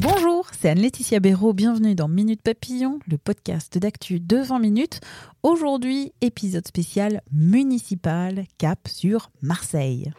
Bonjour, c'est Anne-Laetitia Béraud. Bienvenue dans Minute Papillon, le podcast d'actu de 20 minutes. Aujourd'hui, épisode spécial municipal, cap sur Marseille.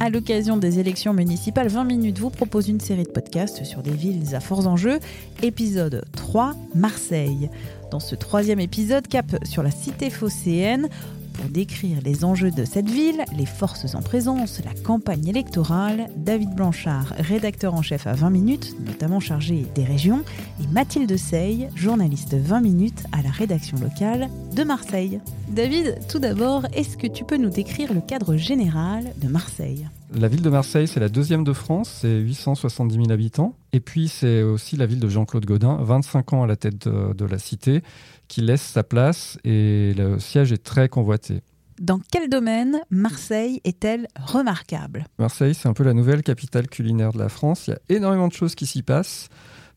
À l'occasion des élections municipales, 20 minutes vous propose une série de podcasts sur des villes à forts enjeux. Épisode 3, Marseille. Dans ce troisième épisode, cap sur la cité phocéenne, pour décrire les enjeux de cette ville, les forces en présence, la campagne électorale, David Blanchard, rédacteur en chef à 20 minutes, notamment chargé des régions, et Mathilde Sey, journaliste 20 minutes à la rédaction locale de Marseille. David, tout d'abord, est-ce que tu peux nous décrire le cadre général de Marseille? La ville de Marseille, c'est la deuxième de France, c'est 870 000 habitants. Et puis, c'est aussi la ville de Jean-Claude Godin, 25 ans à la tête de, de, la cité, qui laisse sa place et le siège est très convoité. Dans quel domaine Marseille est-elle remarquable? Marseille, c'est un peu la nouvelle capitale culinaire de la France. Il y a énormément de choses qui s'y passent.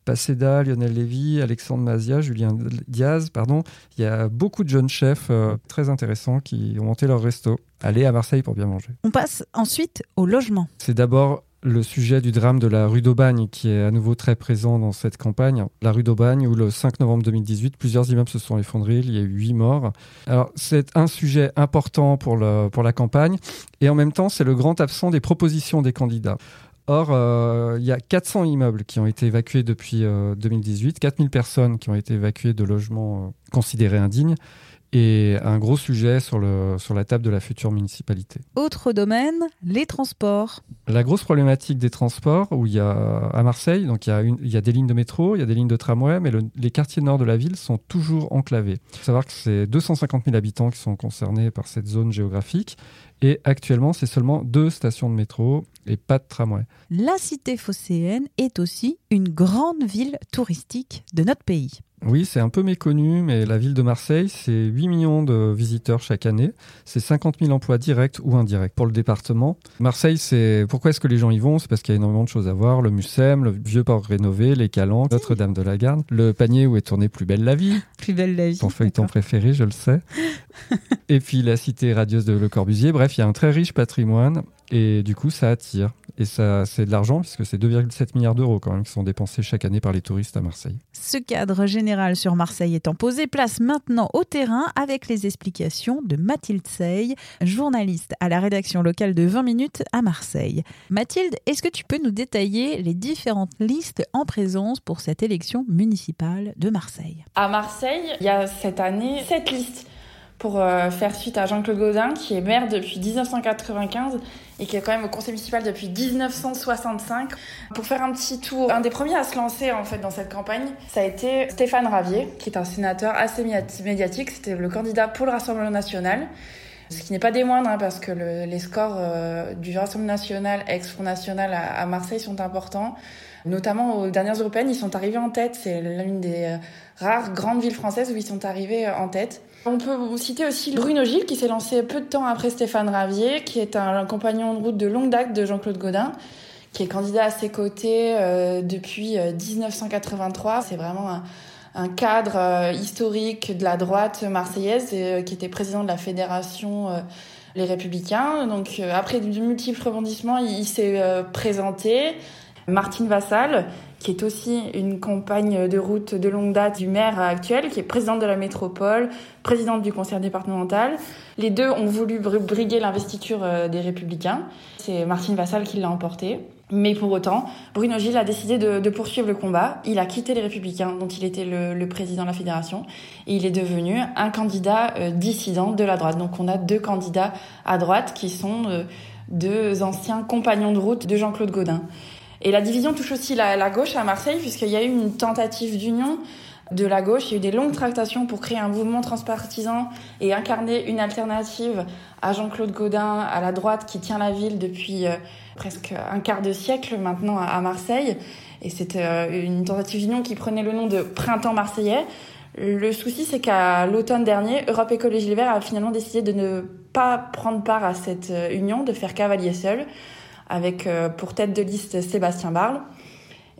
Paseda, Lionel Lévy, Alexandre Mazia, Julien Diaz, pardon. Il y a beaucoup de jeunes chefs euh, très intéressants qui ont monté leur resto. Allez à Marseille pour bien manger. On passe ensuite au logement. C'est d'abord le sujet du drame de la rue d'Aubagne qui est à nouveau très présent dans cette campagne. La rue d'Aubagne où le 5 novembre 2018, plusieurs immeubles se sont effondrés, il y a eu huit morts. Alors c'est un sujet important pour, la campagne et en même temps c'est le grand absent des propositions des candidats. Or, euh, il y a 400 immeubles qui ont été évacués depuis euh, 2018, 4000 personnes qui ont été évacuées de logements euh, considérés indignes et un gros sujet sur la table de la future municipalité. Autre domaine, les transports. La grosse problématique des transports, où il y a à Marseille, donc il y a, des lignes de métro, il y a des lignes de tramway, mais le, les quartiers nord de la ville sont toujours enclavés. Il faut savoir que c'est 250 000 habitants qui sont concernés par cette zone géographique, et actuellement c'est seulement deux stations de métro et pas de tramway. La cité phocéenne est aussi une grande ville touristique de notre pays. Oui, c'est un peu méconnu, mais la ville de Marseille, c'est 8 millions de visiteurs chaque année. C'est 50 000 emplois directs ou indirects pour le département. Marseille, c'est pourquoi est-ce que les gens y vont? C'est parce qu'il y a énormément de choses à voir. Le Mucem, le vieux port rénové, les Calanques, Notre-Dame de la Garde, le panier où est tournée Plus belle la vie. Plus belle la vie. Ton feuilleton préféré, je le sais. et puis la cité radieuse de Le Corbusier. Bref, il y a un très riche patrimoine et du coup, ça attire. Et ça, c'est de l'argent puisque c'est 2,7 milliards d'euros quand même qui sont dépensés chaque année par les touristes à Marseille. Ce cadre général sur Marseille étant posé, place maintenant au terrain avec les explications de Mathilde Sey, journaliste à la rédaction locale de 20 minutes à Marseille. Mathilde, est-ce que tu peux nous détailler les différentes listes en présence pour cette élection municipale de Marseille? À Marseille, il y a cette année sept listes pour euh, faire suite à Jean-Claude Gaudin, qui est maire depuis 1995 et qui est quand même au conseil municipal depuis 1965. Pour faire un petit tour, un des premiers à se lancer en fait dans cette campagne, ça a été Stéphane Ravier, qui est un sénateur assez médiatique. C'était le candidat pour le Rassemblement national. Ce qui n'est pas des moindres, hein, parce que le, les scores euh, du Rassemblement national, ex-Front national à, Marseille sont importants. Notamment aux dernières européennes, ils sont arrivés en tête. C'est l'une des euh, rares grandes villes françaises où ils sont arrivés en tête. On peut citer aussi Bruno Gilles qui s'est lancé peu de temps après Stéphane Ravier, qui est un, compagnon de route de longue date de Jean-Claude Gaudin, qui est candidat à ses côtés euh, depuis 1983. C'est vraiment un, cadre euh, historique de la droite marseillaise euh, qui était président de la fédération euh, Les Républicains. Donc après de multiples rebondissements, il s'est présenté. Martine Vassal, qui est aussi une compagne de route de longue date du maire actuel, qui est présidente de la métropole, présidente du conseil départemental. Les deux ont voulu briguer l'investiture des Républicains. C'est Martine Vassal qui l'a emporté. Mais pour autant, Bruno Gilles a décidé de, poursuivre le combat. Il a quitté les Républicains, dont il était le, le, président de la fédération, et il est devenu un candidat euh, dissident de la droite. Donc on a deux candidats à droite qui sont euh, deux anciens compagnons de route de Jean-Claude Gaudin. Et la division touche aussi la, la gauche à Marseille, puisqu'il y a eu une tentative d'union de la gauche. Il y a eu des longues tractations pour créer un mouvement transpartisan et incarner une alternative à Jean-Claude Gaudin, à la droite qui tient la ville depuis euh, presque un quart de siècle maintenant à Marseille. Et c'était euh, une tentative d'union qui prenait le nom de Printemps marseillais. Le souci, c'est qu'à l'automne dernier, Europe Écologie Les Verts a finalement décidé de ne pas prendre part à cette euh, union, de faire cavalier seul, avec pour tête de liste Sébastien Barle.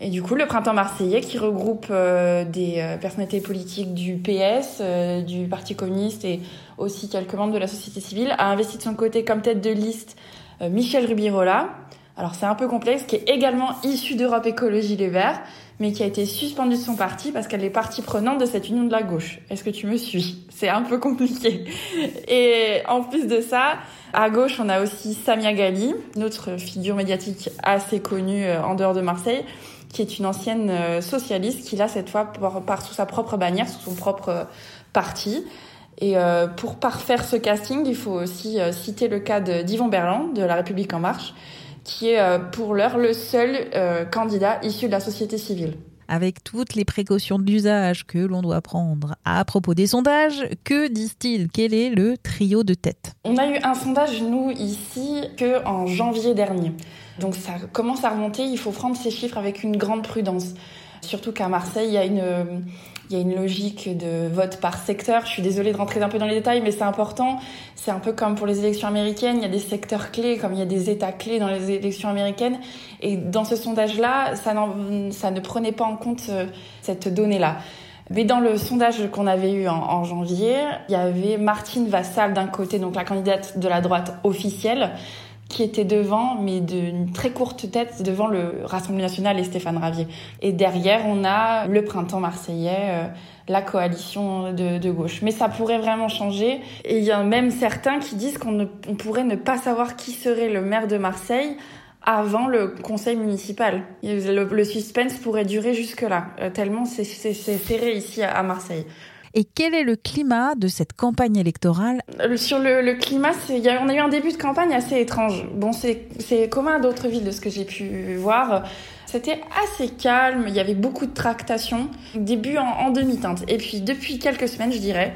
Et du coup, le printemps marseillais, qui regroupe euh, des euh, personnalités politiques du PS, euh, du Parti communiste et aussi quelques membres de la société civile, a investi de son côté comme tête de liste Michel Rubirola. Alors c'est un peu complexe, qui est également issu d'Europe Écologie Les Verts, mais qui a été suspendu de son parti parce qu'elle est partie prenante de cette union de la gauche. Est-ce que tu me suis? C'est un peu compliqué. Et en plus de ça, à gauche, on a aussi Samia Gali, notre figure médiatique assez connue en dehors de Marseille, qui est une ancienne euh, socialiste, qui là, cette fois, part, sous sa propre bannière, sous son propre euh, parti. Et euh, pour parfaire ce casting, il faut aussi citer le cas d'Yvon Berland, de La République En Marche, qui est pour l'heure le seul candidat issu de la société civile avec toutes les précautions d'usage que l'on doit prendre. À propos des sondages, que disent-ils? Quel est le trio de tête? On a eu un sondage, nous, ici, que en janvier dernier. Donc ça commence à remonter, il faut prendre ces chiffres avec une grande prudence. Surtout qu'à Marseille, il y a une il y a une logique de vote par secteur. Je suis désolée de rentrer un peu dans les détails, mais c'est important. C'est un peu comme pour les élections américaines. Il y a des secteurs clés, comme il y a des États clés dans les élections américaines. Et dans ce sondage-là, ça, ne prenait pas en compte euh, cette donnée-là. Mais dans le sondage qu'on avait eu en, janvier, il y avait Martine Vassal d'un côté, donc la candidate de la droite officielle, qui était devant, mais d'une très courte tête, devant le Rassemblement national et Stéphane Ravier. Et derrière, on a le printemps marseillais, euh, la coalition de, gauche. Mais ça pourrait vraiment changer. Et il y a même certains qui disent qu'on pourrait ne pas savoir qui serait le maire de Marseille avant le conseil municipal. Le, suspense pourrait durer jusque-là, euh, tellement c'est serré ici à Marseille. Et quel est le climat de cette campagne électorale euh, Sur le, climat, y on a eu un début de campagne assez étrange. Bon, c'est commun à d'autres villes de ce que j'ai pu voir. C'était assez calme, il y avait beaucoup de tractations. Début en demi-teinte. Et puis depuis quelques semaines, je dirais,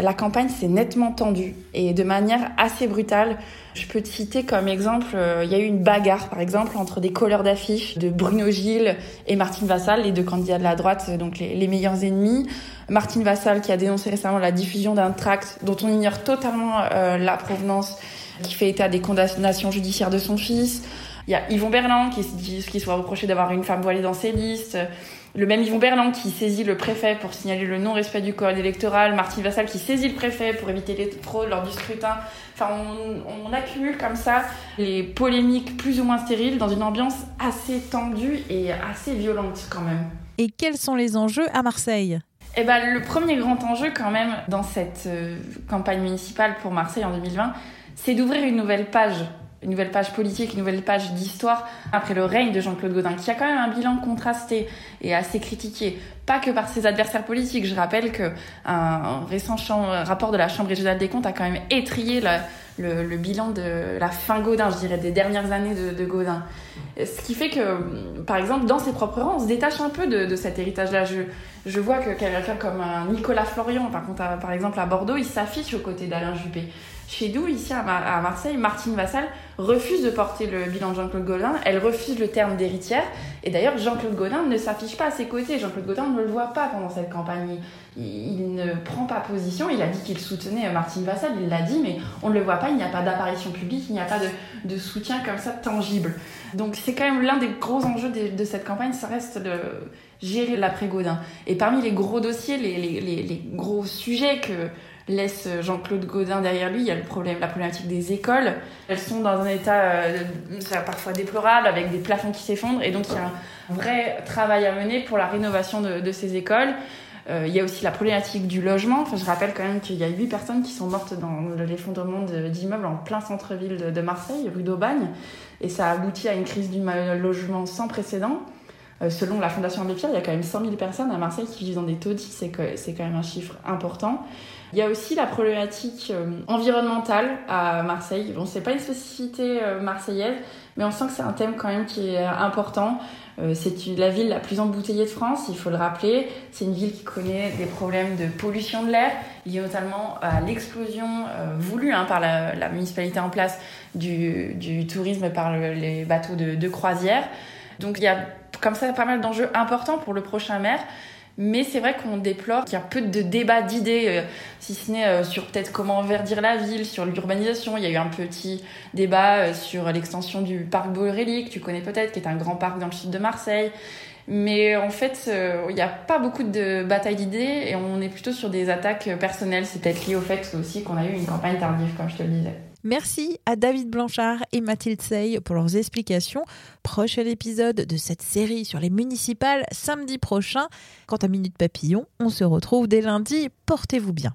la campagne s'est nettement tendue et de manière assez brutale. Je peux te citer comme exemple, euh, il y a eu une bagarre par exemple entre des colleurs d'affiches de Bruno Gilles et Martine Vassal, les deux candidats de la droite, donc les, meilleurs ennemis. Martine Vassal qui a dénoncé récemment la diffusion d'un tract dont on ignore totalement euh, la provenance, qui fait état des condamnations judiciaires de son fils. Il y a Yvon Berland qui se dit qu'il soit reproché d'avoir une femme voilée dans ses listes. Le même Yvon Berland qui saisit le préfet pour signaler le non-respect du code électoral, Martine Vassal qui saisit le préfet pour éviter les fraudes lors du scrutin. Enfin, on, on, accumule comme ça les polémiques plus ou moins stériles dans une ambiance assez tendue et assez violente quand même. Et quels sont les enjeux à Marseille? Eh ben, le premier grand enjeu quand même dans cette euh, campagne municipale pour Marseille en 2020, c'est d'ouvrir une nouvelle page une nouvelle page politique, une nouvelle page d'histoire après le règne de Jean-Claude Gaudin, qui a quand même un bilan contrasté et assez critiqué, pas que par ses adversaires politiques. Je rappelle que un récent rapport de la Chambre régionale des comptes a quand même étrié le, bilan de la fin Gaudin, je dirais, des dernières années de, Gaudin. Ce qui fait que, par exemple, dans ses propres rangs, on se détache un peu de, cet héritage-là. Je, vois que quelqu'un comme un Nicolas Florian, par contre, par exemple à Bordeaux, il s'affiche aux côtés d'Alain Juppé. Chez nous, ici à, Marseille, Martine Vassal refuse de porter le bilan de Jean-Claude Gaudin. Elle refuse le terme d'héritière. Et d'ailleurs, Jean-Claude Gaudin ne s'affiche pas à ses côtés. Jean-Claude Gaudin ne le voit pas pendant cette campagne. Il, ne prend pas position. Il a dit qu'il soutenait Martine Vassal. Il l'a dit, mais on ne le voit pas. Il n'y a pas d'apparition publique. Il n'y a pas de, soutien comme ça tangible. Donc c'est quand même l'un des gros enjeux de, cette campagne. Ça reste de gérer l'après-Gaudin. Et parmi les gros dossiers, les gros sujets que laisse Jean-Claude Gaudin derrière lui. Il y a le problème, la problématique des écoles. Elles sont dans un état euh, parfois déplorable, avec des plafonds qui s'effondrent. Et donc, il y a un vrai travail à mener pour la rénovation de, ces écoles. Euh, il y a aussi la problématique du logement. Enfin, je rappelle quand même qu'il y a huit personnes qui sont mortes dans l'effondrement d'immeubles en plein centre-ville de, de, Marseille, rue d'Aubagne. Et ça a abouti à une crise du logement sans précédent. Selon la Fondation Abbé il y a quand même 100 000 personnes à Marseille qui vivent dans des taudis, c'est quand même un chiffre important. Il y a aussi la problématique environnementale à Marseille. Bon, c'est pas une spécificité marseillaise, mais on sent que c'est un thème quand même qui est important. Euh, c'est la ville la plus embouteillée de France, il faut le rappeler. C'est une ville qui connaît des problèmes de pollution de l'air, liés notamment à l'explosion euh, voulue hein, par la, municipalité en place du, tourisme par les bateaux de, de croisière. Donc il y a comme ça pas mal d'enjeux importants pour le prochain maire. Mais c'est vrai qu'on déplore qu'il y a peu de débats d'idées, euh, si ce n'est euh, sur peut-être comment verdir la ville, sur l'urbanisation. Il y a eu un petit débat euh, sur l'extension du parc Borély, que tu connais peut-être, qui est un grand parc dans le sud de Marseille. Mais en fait, il n'y a pas beaucoup de batailles d'idées et on est plutôt sur des attaques personnelles. C'est peut-être lié au fait aussi qu'on a eu une campagne tardive, comme je te le disais. Merci à David Blanchard et Mathilde Sey pour leurs explications. Prochain épisode de cette série sur les municipales samedi prochain. Quant à Minute Papillon, on se retrouve dès lundi. Portez-vous bien.